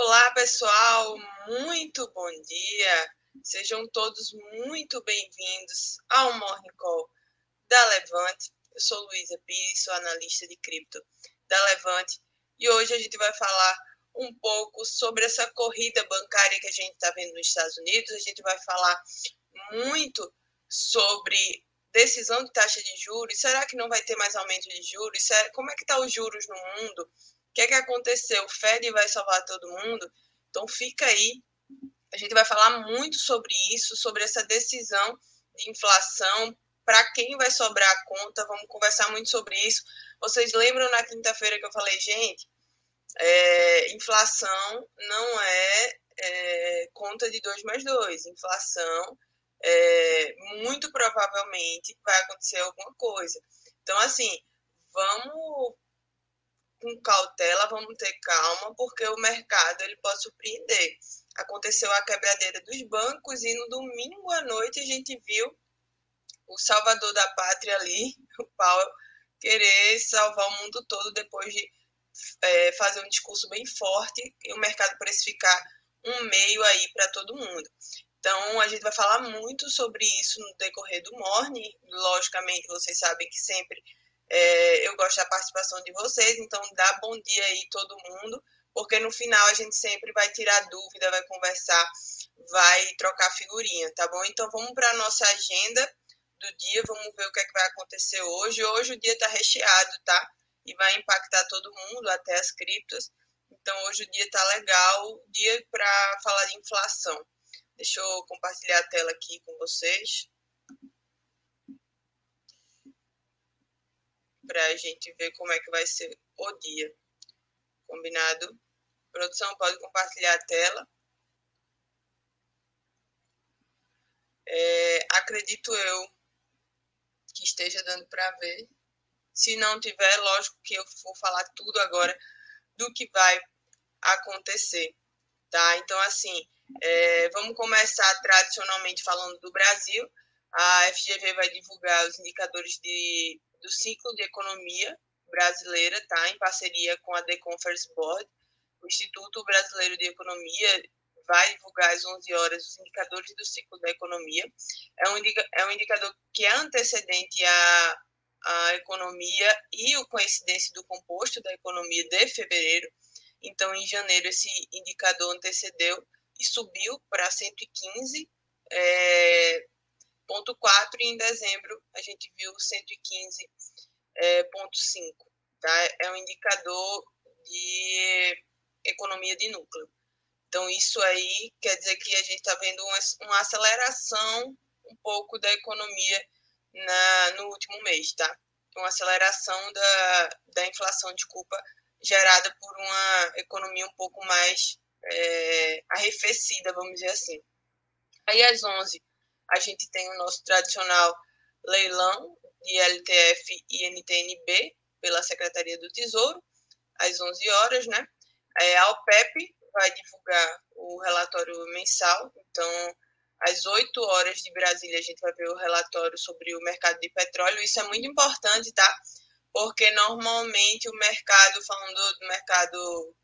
Olá, pessoal, muito bom dia. Sejam todos muito bem-vindos ao Morning Call da Levante. Eu sou Luísa Pires, sou analista de cripto da Levante e hoje a gente vai falar um pouco sobre essa corrida bancária que a gente está vendo nos Estados Unidos. A gente vai falar muito sobre decisão de taxa de juros. Será que não vai ter mais aumento de juros? Como é que está os juros no mundo? Que é que aconteceu? O Fed vai salvar todo mundo? Então fica aí. A gente vai falar muito sobre isso, sobre essa decisão de inflação, para quem vai sobrar a conta. Vamos conversar muito sobre isso. Vocês lembram na quinta-feira que eu falei, gente, é, inflação não é, é, conta de 2 mais 2. Inflação, é, muito provavelmente, vai acontecer alguma coisa. Então, assim, vamos com cautela, vamos ter calma, porque o mercado ele pode surpreender. Aconteceu a quebradeira dos bancos e no domingo à noite a gente viu o salvador da pátria ali, o Paulo, querer salvar o mundo todo depois de é, fazer um discurso bem forte e o mercado precificar um meio aí para todo mundo. Então, a gente vai falar muito sobre isso no decorrer do Morning. Logicamente, vocês sabem que sempre é, eu gosto da participação de vocês, então dá bom dia aí todo mundo, porque no final a gente sempre vai tirar dúvida, vai conversar, vai trocar figurinha, tá bom? Então vamos para a nossa agenda do dia, vamos ver o que, é que vai acontecer hoje. Hoje o dia está recheado, tá? E vai impactar todo mundo, até as criptos. Então hoje o dia está legal, dia para falar de inflação. Deixa eu compartilhar a tela aqui com vocês. Para a gente ver como é que vai ser o dia. Combinado? Produção, pode compartilhar a tela. É, acredito eu que esteja dando para ver. Se não tiver, lógico que eu vou falar tudo agora do que vai acontecer, tá? Então, assim, é, vamos começar tradicionalmente falando do Brasil. A FGV vai divulgar os indicadores de do ciclo de economia brasileira, tá? Em parceria com a The Conference Board. O Instituto Brasileiro de Economia vai divulgar às 11 horas os indicadores do ciclo da economia. É um, é um indicador que é antecedente à, à economia e o coincidência do composto da economia de fevereiro. Então, em janeiro, esse indicador antecedeu e subiu para 115 é, ponto 4 e em dezembro a gente viu 115,5, é, tá? É um indicador de economia de núcleo. Então, isso aí quer dizer que a gente está vendo uma, uma, aceleração um pouco da economia na, no último mês, tá? Uma aceleração da, da inflação, desculpa, gerada por uma economia um pouco mais é, arrefecida, vamos dizer assim. Aí, às 11 a gente tem o nosso tradicional leilão de LTF e NTNB pela Secretaria do Tesouro, às 11 horas, né? É, a OPEP vai divulgar o relatório mensal, então, às 8 horas de Brasília, a gente vai ver o relatório sobre o mercado de petróleo. Isso é muito importante, tá? Porque normalmente o mercado, falando do mercado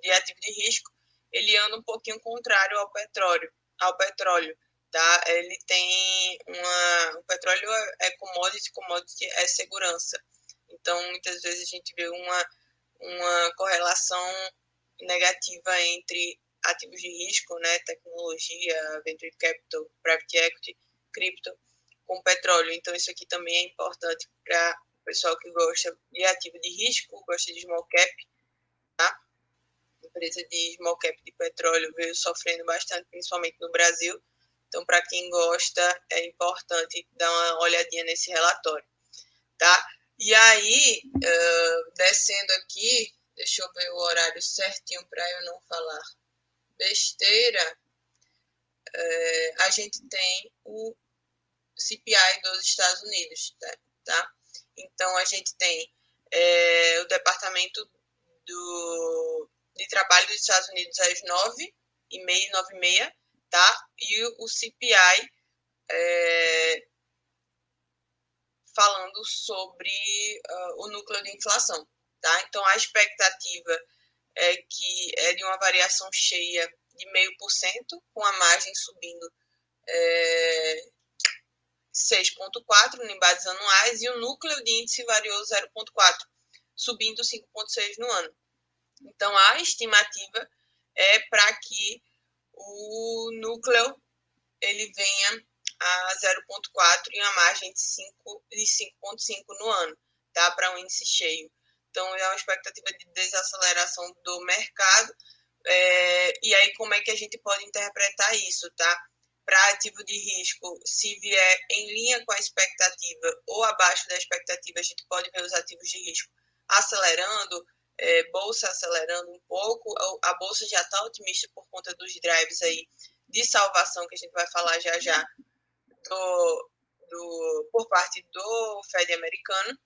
de ativo de risco, ele anda um pouquinho contrário ao petróleo, ao petróleo tá? Ele tem uma, o petróleo é commodity, commodity é segurança. Então, muitas vezes a gente vê uma, uma correlação negativa entre ativos de risco, né, tecnologia, venture capital, private equity, cripto, com petróleo. Então, isso aqui também é importante para o pessoal que gosta de ativo de risco, gosta de small cap, tá? empresa de small cap de petróleo veio sofrendo bastante, principalmente no Brasil, então, para quem gosta, é importante dar uma olhadinha nesse relatório, tá? E aí, uh, descendo aqui, deixa eu ver o horário certinho para eu não falar besteira, uh, a gente tem o CPI dos Estados Unidos, tá? tá? Então, a gente tem é, o Departamento do, de Trabalho dos Estados Unidos às 9 e meia, 9 e meia, tá? E o CPI é, falando sobre uh, o núcleo de inflação, tá? Então a expectativa é que é de uma variação cheia de meio por cento, com a margem subindo é, 6,4 em bases anuais e o núcleo de índice variou 0,4, subindo 5,6 no ano. Então, a estimativa é para que o núcleo ele venha a 0,4 e uma margem de 5,5 no ano, tá? Para um índice cheio. Então, é uma expectativa de desaceleração do mercado. É, e aí, como é que a gente pode interpretar isso, tá? Para ativo de risco, se vier em linha com a expectativa ou abaixo da expectativa, a gente pode ver os ativos de risco acelerando, é, bolsa acelerando um pouco. A bolsa já está otimista por conta dos drives aí de salvação que a gente vai falar já já do, do, por parte do Fed americano.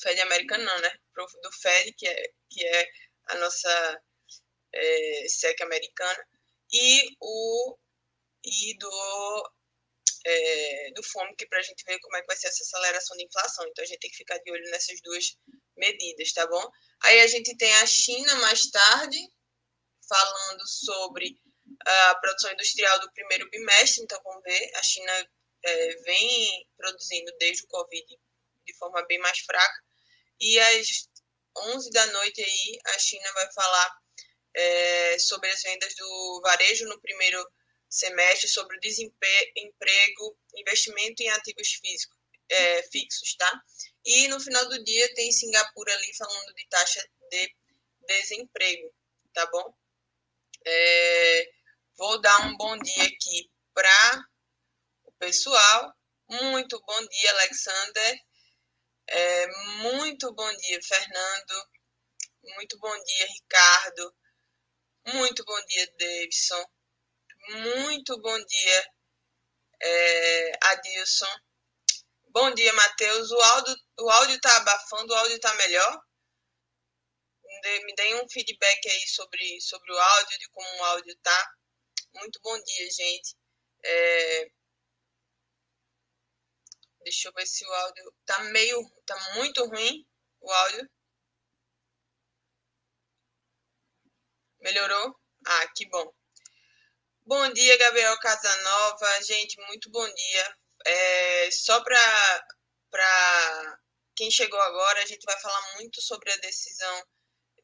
Fed americano não, né? Do Fed, que é, que é a nossa é, SEC americana, e o e do é, do FOMC para a gente ver como é que vai ser essa aceleração de inflação. Então a gente tem que ficar de olho nessas duas medidas, tá bom? Aí a gente tem a China mais tarde falando sobre a produção industrial do primeiro bimestre, então vamos ver, a China é, vem produzindo desde o Covid de forma bem mais fraca, e às 11 da noite aí a China vai falar é, sobre as vendas do varejo no primeiro semestre, sobre o desemprego, investimento em ativos físicos, é, fixos, tá? E no final do dia tem Singapura ali falando de taxa de desemprego, tá bom? É, Vou dar um bom dia aqui para o pessoal. Muito bom dia, Alexander. É, muito bom dia, Fernando. Muito bom dia, Ricardo. Muito bom dia, Davidson. Muito bom dia, é, Adilson. Bom dia, Matheus. O áudio, o áudio está abafando, o áudio está melhor? Me deem um feedback aí sobre, sobre o áudio, de como o áudio está. Muito bom dia, gente. É... Deixa eu ver se o áudio tá meio, tá muito ruim o áudio. Melhorou? Ah, que bom. Bom dia, Gabriel Casanova. Gente, muito bom dia. É, só para quem chegou agora, a gente vai falar muito sobre a decisão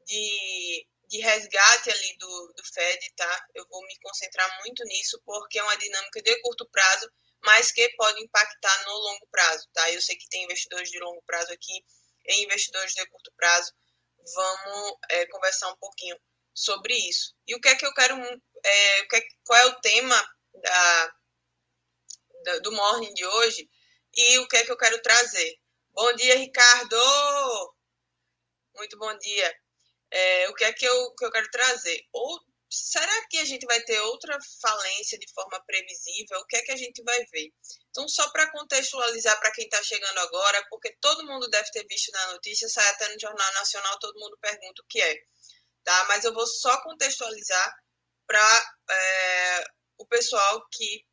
de de resgate ali do, do Fed, tá? Eu vou me concentrar muito nisso, porque é uma dinâmica de curto prazo, mas que pode impactar no longo prazo, tá? Eu sei que tem investidores de longo prazo aqui e investidores de curto prazo. Vamos é, conversar um pouquinho sobre isso. E o que é que eu quero. É, é qual é o tema da, da, do morning de hoje e o que é que eu quero trazer? Bom dia, Ricardo! Muito bom dia. É, o que é que eu, que eu quero trazer? Ou será que a gente vai ter outra falência de forma previsível? O que é que a gente vai ver? Então, só para contextualizar para quem está chegando agora, porque todo mundo deve ter visto na notícia, sai até no Jornal Nacional, todo mundo pergunta o que é. Tá? Mas eu vou só contextualizar para é, o pessoal que.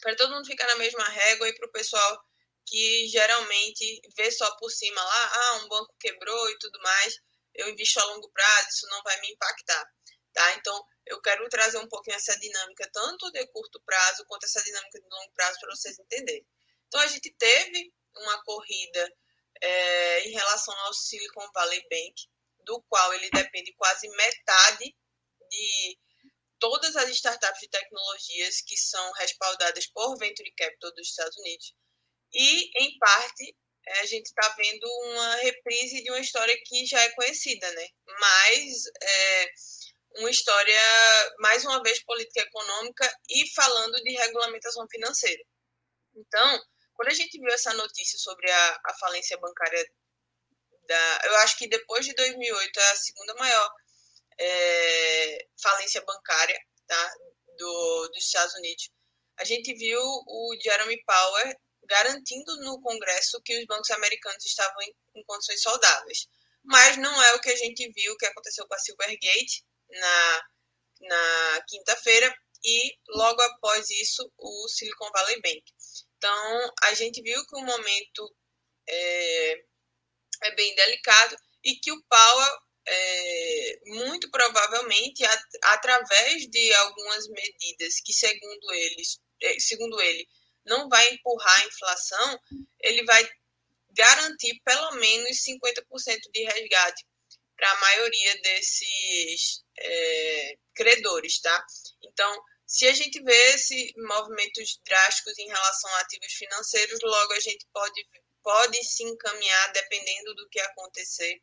Para todo mundo ficar na mesma régua e para o pessoal que geralmente vê só por cima lá, ah, um banco quebrou e tudo mais eu invisto a longo prazo, isso não vai me impactar. Tá? Então, eu quero trazer um pouquinho essa dinâmica, tanto de curto prazo quanto essa dinâmica de longo prazo, para vocês entenderem. Então, a gente teve uma corrida é, em relação ao Silicon Valley Bank, do qual ele depende quase metade de todas as startups de tecnologias que são respaldadas por Venture Capital dos Estados Unidos. E, em parte, é, a gente está vendo uma reprise de uma história que já é conhecida, né? Mas é, uma história, mais uma vez, política econômica e falando de regulamentação financeira. Então, quando a gente viu essa notícia sobre a, a falência bancária da. Eu acho que depois de 2008 é a segunda maior é, falência bancária tá, do, dos Estados Unidos. A gente viu o Jeremy Powell garantindo no Congresso que os bancos americanos estavam em, em condições saudáveis. Mas não é o que a gente viu que aconteceu com a Silvergate na, na quinta-feira e logo após isso o Silicon Valley Bank. Então a gente viu que o momento é, é bem delicado e que o Powell é, muito provavelmente, a, através de algumas medidas que, segundo eles, é, segundo ele, não vai empurrar a inflação, ele vai garantir pelo menos 50% de resgate para a maioria desses é, credores, tá? Então, se a gente vê esses movimentos drásticos em relação a ativos financeiros, logo a gente pode, pode se encaminhar, dependendo do que acontecer,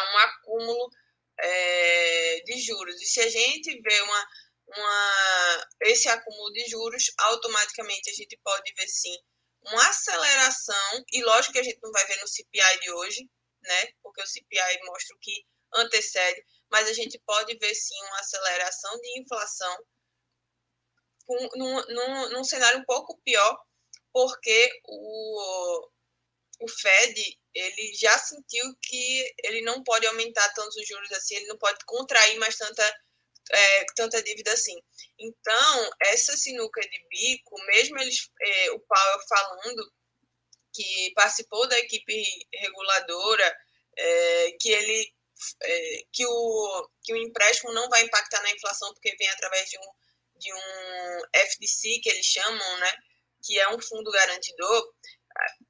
um acúmulo é, de juros. E se a gente vê uma, uma, esse acúmulo de juros, automaticamente a gente pode ver sim uma aceleração, e lógico que a gente não vai ver no CPI de hoje, né? Porque o CPI mostra o que antecede, mas a gente pode ver sim uma aceleração de inflação com, num, num, num cenário um pouco pior, porque o, o Fed ele já sentiu que ele não pode aumentar tantos os juros assim, ele não pode contrair mais tanta, é, tanta dívida assim. Então, essa sinuca de bico, mesmo eles, é, o Powell falando que participou da equipe reguladora, é, que ele é, que, o, que o empréstimo não vai impactar na inflação porque vem através de um, de um FDC, que eles chamam, né, que é um fundo garantidor,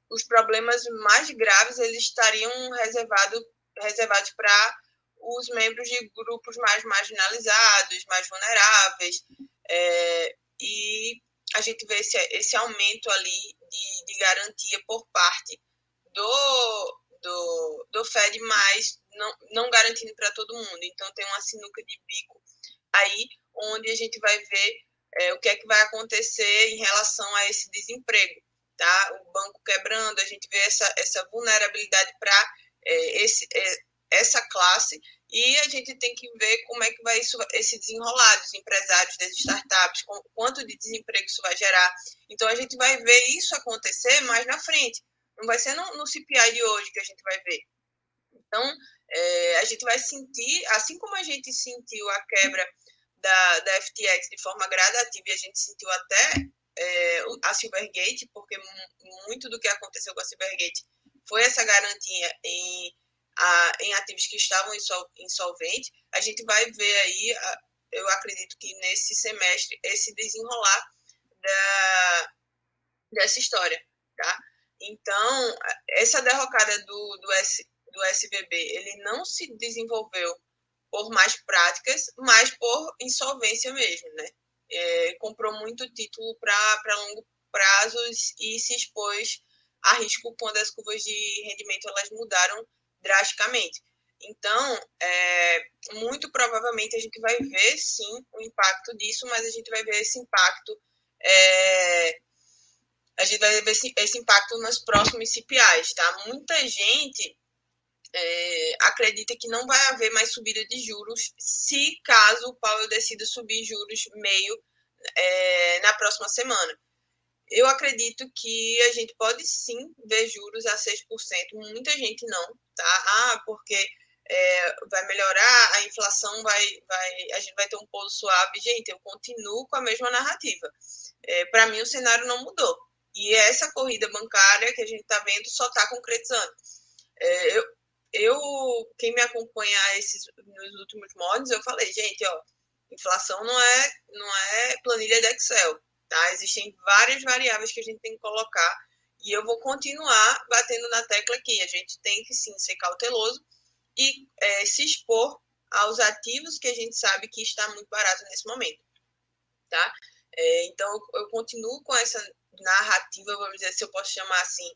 os problemas mais graves eles estariam reservado, reservados para os membros de grupos mais marginalizados, mais vulneráveis, é, e a gente vê esse, esse aumento ali de, de garantia por parte do, do, do Fed, mas não, não garantindo para todo mundo. Então tem uma sinuca de bico aí, onde a gente vai ver é, o que é que vai acontecer em relação a esse desemprego tá? O banco quebrando, a gente vê essa, essa vulnerabilidade para é, esse, é, essa classe e a gente tem que ver como é que vai isso, esse desenrolar dos empresários das startups, com, quanto de desemprego isso vai gerar. Então a gente vai ver isso acontecer mais na frente. Não vai ser no, no CPI de hoje que a gente vai ver. Então é, a gente vai sentir, assim como a gente sentiu a quebra da, da FTX de forma gradativa e a gente sentiu até é, a Silvergate, porque muito do que aconteceu com a Silvergate foi essa garantia em, a, em ativos que estavam insolventes. A gente vai ver aí, eu acredito que nesse semestre, esse desenrolar da, dessa história, tá? Então, essa derrocada do, do, S, do SVB, ele não se desenvolveu por mais práticas, mas por insolvência mesmo, né? É, comprou muito título para longo prazo e se expôs a risco quando as curvas de rendimento elas mudaram drasticamente. Então, é, muito provavelmente a gente vai ver sim o impacto disso, mas a gente vai ver esse impacto, é, a gente vai ver esse, esse impacto nos próximos CPIs, tá? Muita gente é, acredita que não vai haver mais subida de juros se caso o Powell decida subir juros meio é, na próxima semana. Eu acredito que a gente pode sim ver juros a 6%, muita gente não, tá? Ah, porque é, vai melhorar, a inflação vai, vai, a gente vai ter um pouso suave. Gente, eu continuo com a mesma narrativa. É, Para mim, o cenário não mudou. E essa corrida bancária que a gente está vendo só está concretizando. É, eu, eu, quem me acompanha esses, nos últimos modos, eu falei, gente, ó, inflação não é, não é planilha de Excel, tá? Existem várias variáveis que a gente tem que colocar e eu vou continuar batendo na tecla aqui. A gente tem que sim ser cauteloso e é, se expor aos ativos que a gente sabe que está muito barato nesse momento, tá? É, então eu continuo com essa narrativa, vamos dizer, se eu posso chamar assim,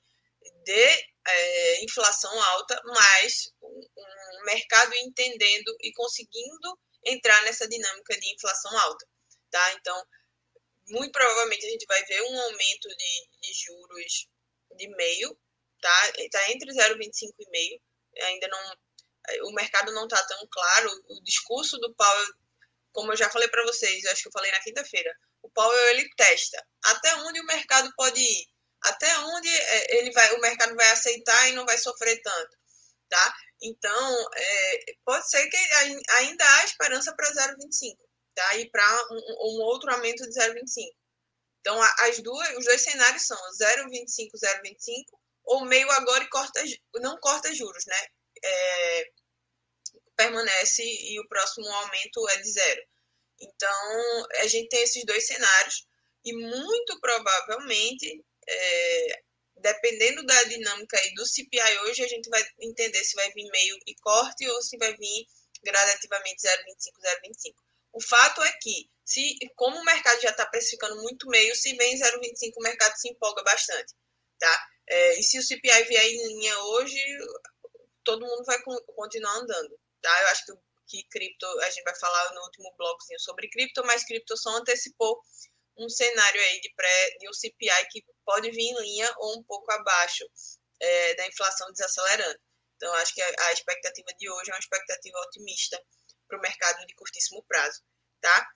de é, inflação alta, mas um, um, mercado entendendo e conseguindo entrar nessa dinâmica de inflação alta, tá? Então, muito provavelmente a gente vai ver um aumento de, de juros de meio, tá? Está entre 0,25 e meio, ainda não, o mercado não está tão claro, o discurso do Powell, como eu já falei para vocês, acho que eu falei na quinta-feira, o Powell ele testa até onde o mercado pode ir até onde é, ele vai, o mercado vai aceitar e não vai sofrer tanto, tá? Então, é, pode ser que ainda há esperança para 0,25, tá? E para um, um, outro aumento de 0,25. Então, as duas, os dois cenários são 0,25, 0,25, ou meio agora e corta, não corta juros, né? É, permanece e o próximo aumento é de zero. Então, a gente tem esses dois cenários e muito provavelmente, é, dependendo da dinâmica aí do CPI hoje, a gente vai entender se vai vir meio e corte ou se vai vir gradativamente 0,25, 0,25. O fato é que, se, como o mercado já está precificando muito meio, se vem 0,25, o mercado se empolga bastante. Tá? É, e se o CPI vier em linha hoje, todo mundo vai continuar andando. Tá? Eu acho que, que cripto, a gente vai falar no último blocozinho sobre cripto, mas cripto só antecipou um cenário aí de, pré, de um CPI que pode vir em linha ou um pouco abaixo é, da inflação desacelerando. Então, acho que a, expectativa de hoje é uma expectativa otimista para o mercado de curtíssimo prazo, tá?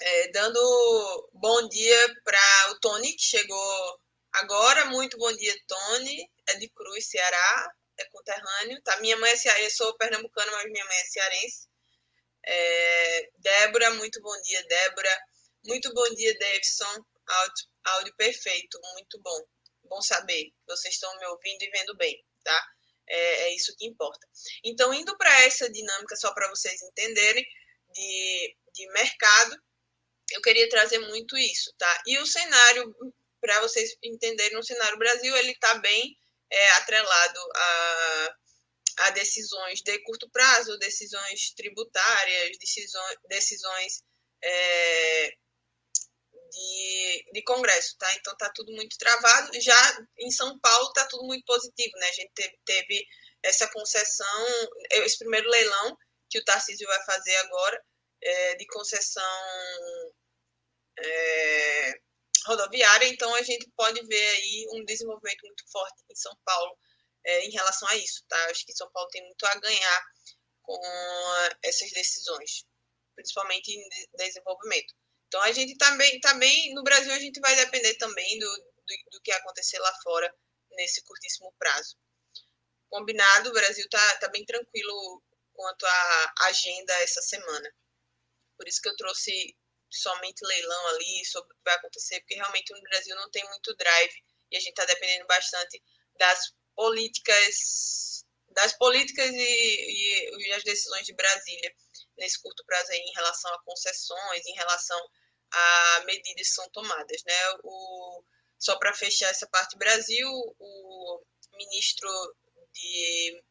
É, dando bom dia para o Tony, que chegou agora. Muito bom dia, Tony. É de Cruz, Ceará, é conterrâneo, tá? Minha mãe é cearense, eu sou pernambucana, mas minha mãe é cearense. É, Débora, muito bom dia, Débora. Muito bom dia, Davidson. Áudio, áudio perfeito, muito bom. Bom saber. Vocês estão me ouvindo e vendo bem, tá? É, é isso que importa. Então, indo para essa dinâmica, só para vocês entenderem, de, de mercado, eu queria trazer muito isso, tá? E o cenário, para vocês entenderem, o cenário Brasil, ele está bem é, atrelado a, a decisões de curto prazo, decisões tributárias, decisões, decisões é, de, de Congresso, tá? Então tá tudo muito travado. Já em São Paulo tá tudo muito positivo, né? A gente teve, teve essa concessão, esse primeiro leilão que o Tarcísio vai fazer agora, é, de concessão é, rodoviária, então a gente pode ver aí um desenvolvimento muito forte em São Paulo é, em relação a isso, tá? Acho que São Paulo tem muito a ganhar com essas decisões, principalmente em desenvolvimento. Então a gente também, também no Brasil a gente vai depender também do, do, do que acontecer lá fora nesse curtíssimo prazo. Combinado, o Brasil está tá bem tranquilo quanto à agenda essa semana. Por isso que eu trouxe somente leilão ali sobre o que vai acontecer, porque realmente no Brasil não tem muito drive e a gente está dependendo bastante das políticas, das políticas e, e, e as decisões de Brasília nesse curto prazo aí em relação a concessões, em relação a medidas que são tomadas. Né? O, só para fechar essa parte Brasil, o ministro de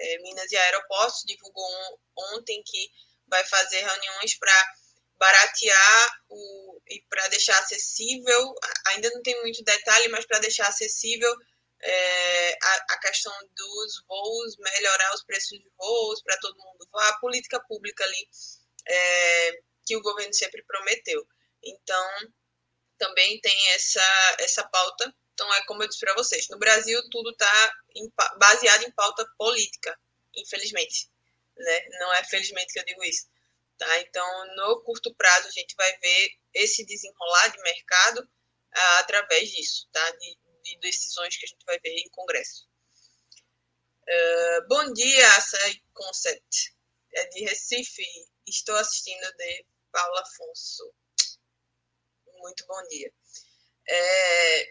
é, Minas e Aeroportos divulgou ontem que vai fazer reuniões para baratear o, e para deixar acessível, ainda não tem muito detalhe, mas para deixar acessível é, a, a, questão dos voos, melhorar os preços de voos para todo mundo a política pública ali é, que o governo sempre prometeu. Então, também tem essa, essa pauta. Então, é como eu disse para vocês, no Brasil tudo está baseado em pauta política, infelizmente. Né? Não é felizmente que eu digo isso. Tá? Então, no curto prazo, a gente vai ver esse desenrolar de mercado ah, através disso, tá? De, de decisões que a gente vai ver em congresso. Uh, bom dia, Açaí Concept. É de Recife. Estou assistindo de Paula Afonso. Muito bom dia. É,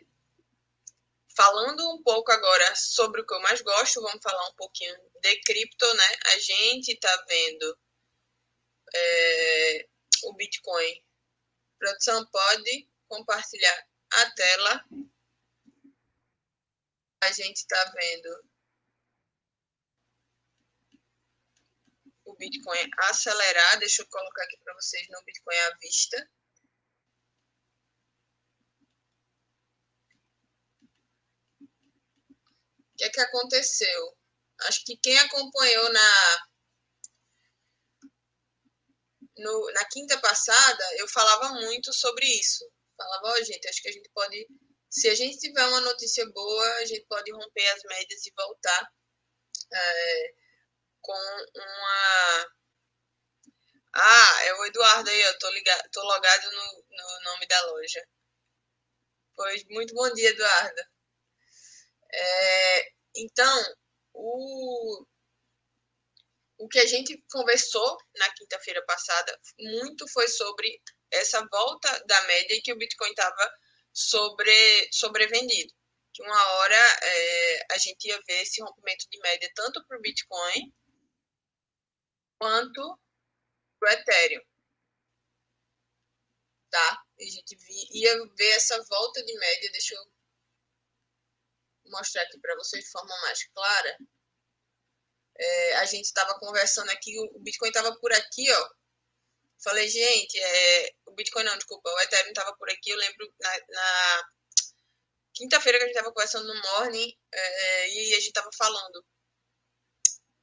falando um pouco agora sobre o que eu mais gosto, vamos falar um pouquinho de cripto, né? A gente está vendo é, o Bitcoin. Produção pode compartilhar a tela a gente está vendo o Bitcoin acelerar. Deixa eu colocar aqui para vocês no Bitcoin à vista. O que é que aconteceu? Acho que quem acompanhou na no, na quinta passada, eu falava muito sobre isso. Falava, ó, oh, gente, acho que a gente pode se a gente tiver uma notícia boa, a gente pode romper as médias e voltar é, com uma. Ah, é o Eduardo aí, eu tô, ligado, tô logado no, no nome da loja. Pois, muito bom dia, Eduardo. É, então, o, o que a gente conversou na quinta-feira passada muito foi sobre essa volta da média e que o Bitcoin estava sobre, sobrevendido. Que uma hora é, a gente ia ver esse rompimento de média tanto para o Bitcoin quanto para o Ethereum. Tá? A gente ia ver essa volta de média. Deixa eu mostrar aqui para vocês de forma mais clara. É, a gente estava conversando aqui, o Bitcoin estava por aqui, ó. Falei, gente, é, o Bitcoin não, desculpa, o Ethereum estava por aqui. Eu lembro na, na quinta-feira que a gente estava conversando no Morning é, e a gente estava falando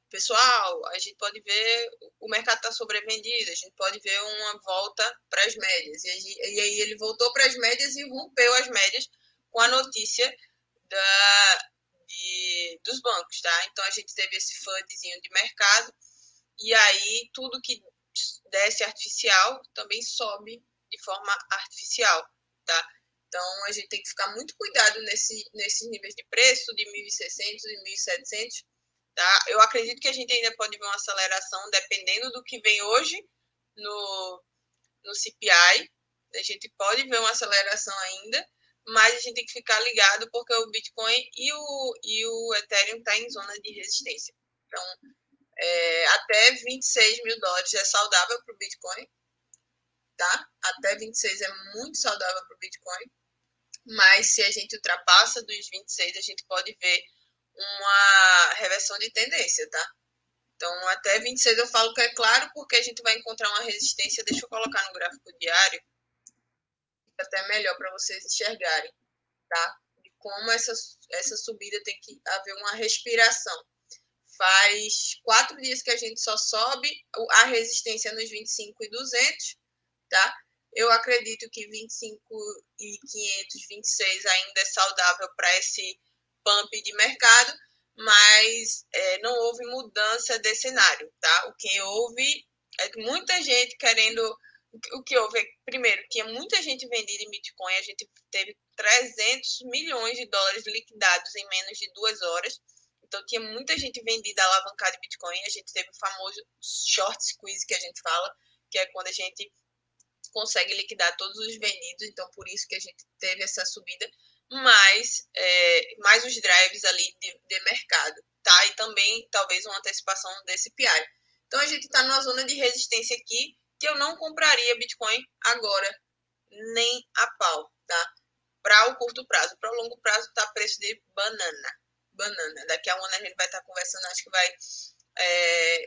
pessoal, a gente pode ver o mercado está sobrevendido, a gente pode ver uma volta para as médias. E, e, aí ele voltou para as médias e rompeu as médias com a notícia da, de, dos bancos, tá? Então a gente teve esse fundzinho de mercado e aí tudo que desce artificial também sobe de forma artificial, tá? Então a gente tem que ficar muito cuidado nesse, nesses níveis de preço de 1.600 e 1.700 Tá? Eu acredito que a gente ainda pode ver uma aceleração dependendo do que vem hoje no, no CPI. A gente pode ver uma aceleração ainda, mas a gente tem que ficar ligado porque o Bitcoin e o, e o Ethereum estão tá em zona de resistência. Então, é, até 26 mil dólares é saudável para o Bitcoin, tá? Até 26 é muito saudável para o Bitcoin, mas se a gente ultrapassa dos 26, a gente pode ver uma reversão de tendência, tá? Então, até 26 eu falo que é claro, porque a gente vai encontrar uma resistência. Deixa eu colocar no gráfico diário, fica até melhor para vocês enxergarem, tá? De como essa, essa subida tem que haver uma respiração. Faz quatro dias que a gente só sobe a resistência nos 25 e 200, tá? Eu acredito que 25 e 500, 26 ainda é saudável para esse pump de mercado, mas é, não houve mudança de cenário, tá? O que houve é muita gente querendo. O que houve, primeiro, tinha muita gente vendida em Bitcoin, a gente teve 300 milhões de dólares liquidados em menos de duas horas. Então, tinha muita gente vendida alavancada em Bitcoin. A gente teve o famoso short squeeze que a gente fala, que é quando a gente consegue liquidar todos os vendidos. Então, por isso que a gente teve essa subida mais, é, mais os drives ali de, de, mercado, tá? E também talvez uma antecipação desse PI. Então a gente está numa zona de resistência aqui que eu não compraria Bitcoin agora, nem a pau, tá? Para o curto prazo. Para o longo prazo tá preço de banana. Banana. Daqui a um ano a gente vai estar tá conversando, acho que vai. É,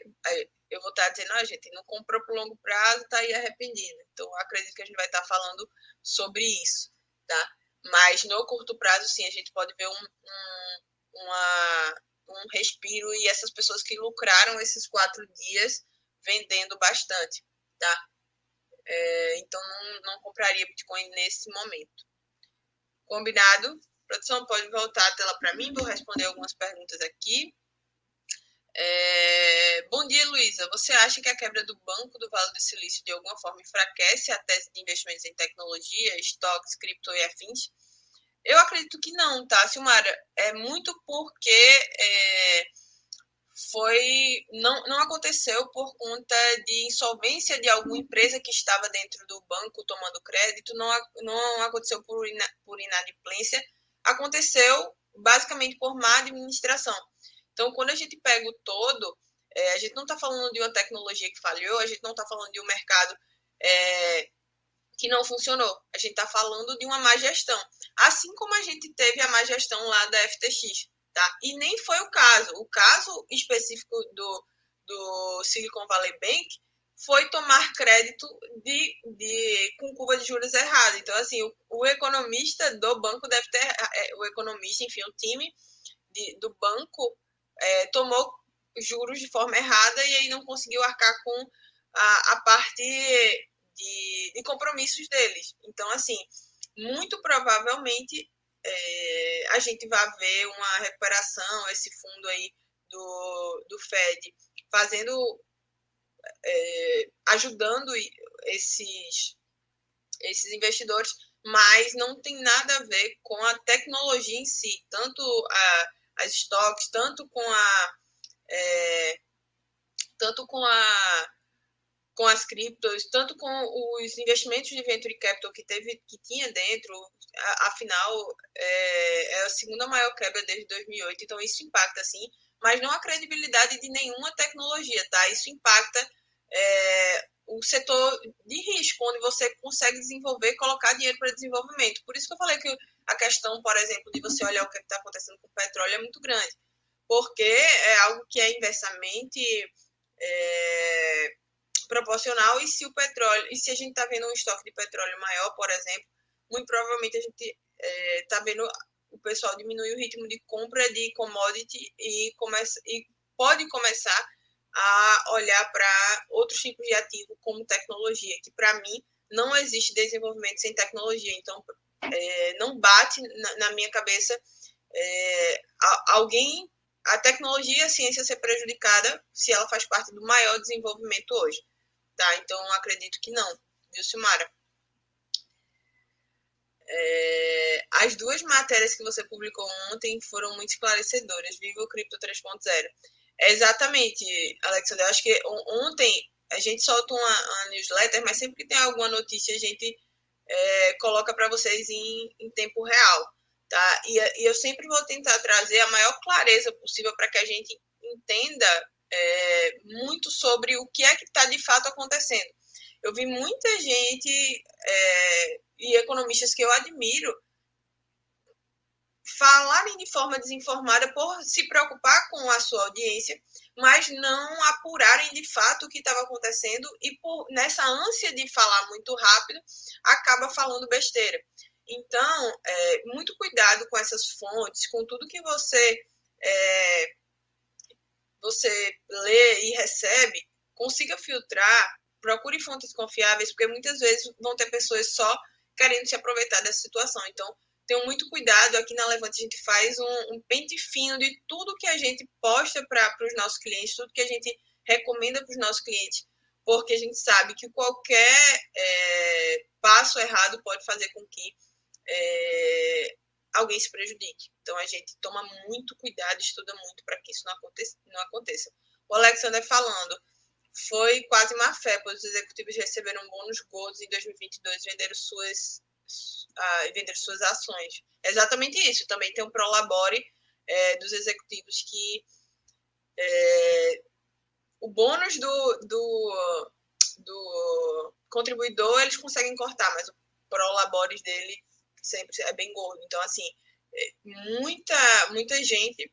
eu vou estar tá dizendo, ah, gente, não comprou para longo prazo, tá aí arrependido. Então acredito que a gente vai estar tá falando sobre isso, tá? Mas no curto prazo, sim, a gente pode ver um, um, uma, um respiro e essas pessoas que lucraram esses quatro dias vendendo bastante, tá? É, então não, não compraria Bitcoin nesse momento. Combinado? Produção, pode voltar a tela para mim, vou responder algumas perguntas aqui. É... Bom dia, Luísa. Você acha que a quebra do Banco do Vale do Silício de alguma forma enfraquece a tese de investimentos em tecnologia, estoques, cripto e afins? Eu acredito que não, tá, Silmara? É muito porque é, foi não, não aconteceu por conta de insolvência de alguma empresa que estava dentro do banco tomando crédito, não, não aconteceu por, ina, por inadimplência, aconteceu basicamente por má administração. Então, quando a gente pega o todo, é, a gente não está falando de uma tecnologia que falhou, a gente não está falando de um mercado é, que não funcionou. A gente está falando de uma má gestão. Assim como a gente teve a má gestão lá da FTX. Tá? E nem foi o caso. O caso específico do, do Silicon Valley Bank foi tomar crédito de, de, com curva de juros errada. Então, assim, o, o economista do banco deve ter, é, o economista, enfim, o time de, do banco é, tomou juros de forma errada e aí não conseguiu arcar com a, a parte de, de compromissos deles. Então, assim, muito provavelmente é, a gente vai ver uma recuperação, esse fundo aí do, do Fed fazendo, é, ajudando esses, esses investidores, mas não tem nada a ver com a tecnologia em si, tanto a, as estoques, tanto com a é, tanto com a com as criptos, tanto com os investimentos de venture capital que teve, que tinha dentro, afinal é, é a segunda maior quebra desde 2008, então isso impacta sim, mas não a credibilidade de nenhuma tecnologia, tá? Isso impacta é, o setor de risco, onde você consegue desenvolver colocar dinheiro para desenvolvimento. Por isso que eu falei que a questão, por exemplo, de você olhar o que é está acontecendo com o petróleo é muito grande, porque é algo que é inversamente é, proporcional e se o petróleo, e se a gente está vendo um estoque de petróleo maior, por exemplo, muito provavelmente a gente está é, vendo o pessoal diminuir o ritmo de compra de commodity e, começa, e pode começar a olhar para outros tipos de ativo como tecnologia, que para mim não existe desenvolvimento sem tecnologia. Então, é, não bate na, na minha cabeça é, alguém, a tecnologia, a ciência ser prejudicada se ela faz parte do maior desenvolvimento hoje. Tá? Então, acredito que não, viu, Silmara? É, as duas matérias que você publicou ontem foram muito esclarecedoras. Viva o Cripto 3.0. É exatamente, Alexandre. Eu acho que ontem a gente solta uma, uma, newsletter, mas sempre que tem alguma notícia a gente é, coloca para vocês em, em, tempo real. Tá? E, e, eu sempre vou tentar trazer a maior clareza possível para que a gente entenda é, muito sobre o que é que está de fato acontecendo. Eu vi muita gente é, e economistas que eu admiro falarem de forma desinformada por se preocupar com a sua audiência, mas não apurarem de fato o que estava acontecendo e por nessa ânsia de falar muito rápido acaba falando besteira. Então, é, muito cuidado com essas fontes, com tudo que você é, você lê e recebe, consiga filtrar, procure fontes confiáveis, porque muitas vezes vão ter pessoas só querendo se aproveitar dessa situação. Então, tenham muito cuidado. Aqui na Levante a gente faz um, um pente fino de tudo que a gente posta para os nossos clientes, tudo que a gente recomenda para os nossos clientes, porque a gente sabe que qualquer é, passo errado pode fazer com que é, alguém se prejudique. Então a gente toma muito cuidado, estuda muito para que isso não aconteça, não aconteça. O Alexander falando, foi quase má fé, pois os executivos receberam bônus gordos em 2022 venderam suas a vender suas ações. É exatamente isso. Também tem um prolabore é, dos executivos que é, o bônus do, do, do contribuidor eles conseguem cortar, mas o prolabore dele sempre é bem gordo. Então, assim, é, muita, muita gente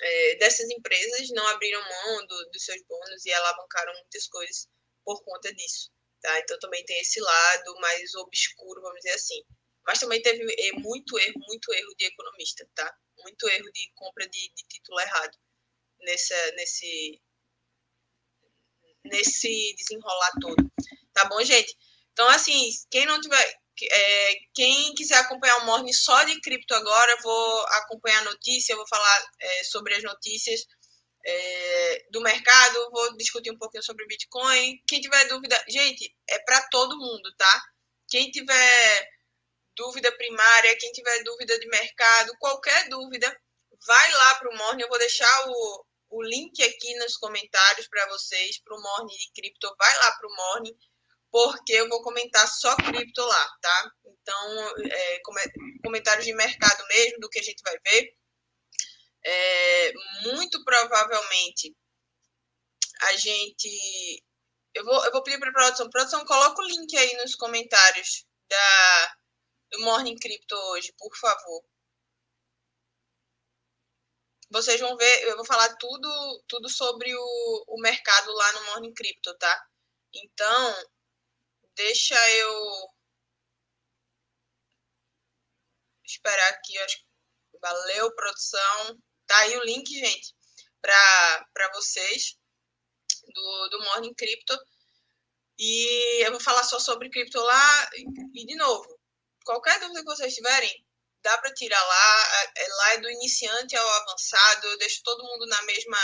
é, dessas empresas não abriram mão do, dos seus bônus e alavancaram muitas coisas por conta disso. Tá? Então também tem esse lado mais obscuro, vamos dizer assim. Mas também teve é, muito erro, muito erro de economista, tá? Muito erro de compra de, de título errado nessa, nesse, nesse desenrolar todo. Tá bom, gente? Então, assim, quem não tiver. É, quem quiser acompanhar o Morning só de cripto agora, vou acompanhar a notícia, vou falar é, sobre as notícias é, do mercado, vou discutir um pouquinho sobre Bitcoin. Quem tiver dúvida, gente, é para todo mundo, tá? Quem tiver dúvida primária, quem tiver dúvida de mercado, qualquer dúvida, vai lá para o Morning. Eu vou deixar o, o link aqui nos comentários para vocês, para o Morning de cripto. Vai lá para o Morning, porque eu vou comentar só cripto lá, tá? Então, é, comentários de mercado mesmo, do que a gente vai ver é, muito provavelmente a gente. Eu vou, eu vou pedir para a produção. Produção, coloca o link aí nos comentários da, do Morning Crypto hoje, por favor. Vocês vão ver, eu vou falar tudo, tudo sobre o, o mercado lá no Morning Crypto, tá? Então, deixa eu esperar aqui. Acho... Valeu, produção. Tá aí o link, gente, para vocês do, do Morning Crypto. E eu vou falar só sobre cripto lá. E, de novo, qualquer dúvida que vocês tiverem, dá para tirar lá. É, lá é do iniciante ao avançado. Eu deixo todo mundo na mesma,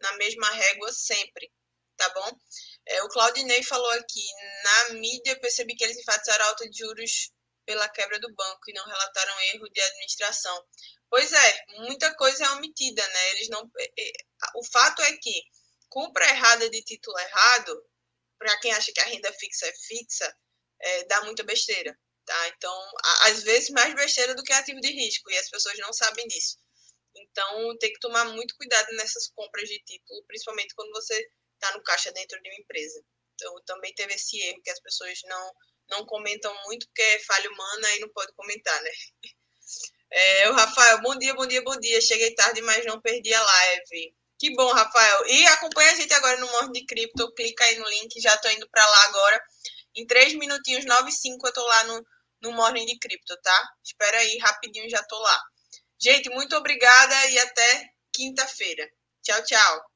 na mesma régua sempre, tá bom? É, o Claudinei falou aqui, na mídia percebi que eles enfatizaram a alta de juros pela quebra do banco e não relataram erro de administração. Pois é, muita coisa é omitida, né? Eles não. É, é, o fato é que compra errada de título errado, para quem acha que a renda fixa é fixa, é, dá muita besteira, tá? Então, às vezes mais besteira do que ativo de risco, e as pessoas não sabem disso. Então, tem que tomar muito cuidado nessas compras de título, principalmente quando você está no caixa dentro de uma empresa. Então, também teve esse erro que as pessoas não, não comentam muito, porque é falha humana e não pode comentar, né? É, o Rafael, bom dia, bom dia, bom dia. Cheguei tarde, mas não perdi a live. Que bom, Rafael. E acompanha a gente agora no Morning de Cripto. Clica aí no link, já tô indo para lá agora. Em três minutinhos, 9 e 5, eu tô lá no, no Morning de Cripto, tá? Espera aí, rapidinho já tô lá. Gente, muito obrigada e até quinta-feira. Tchau, tchau.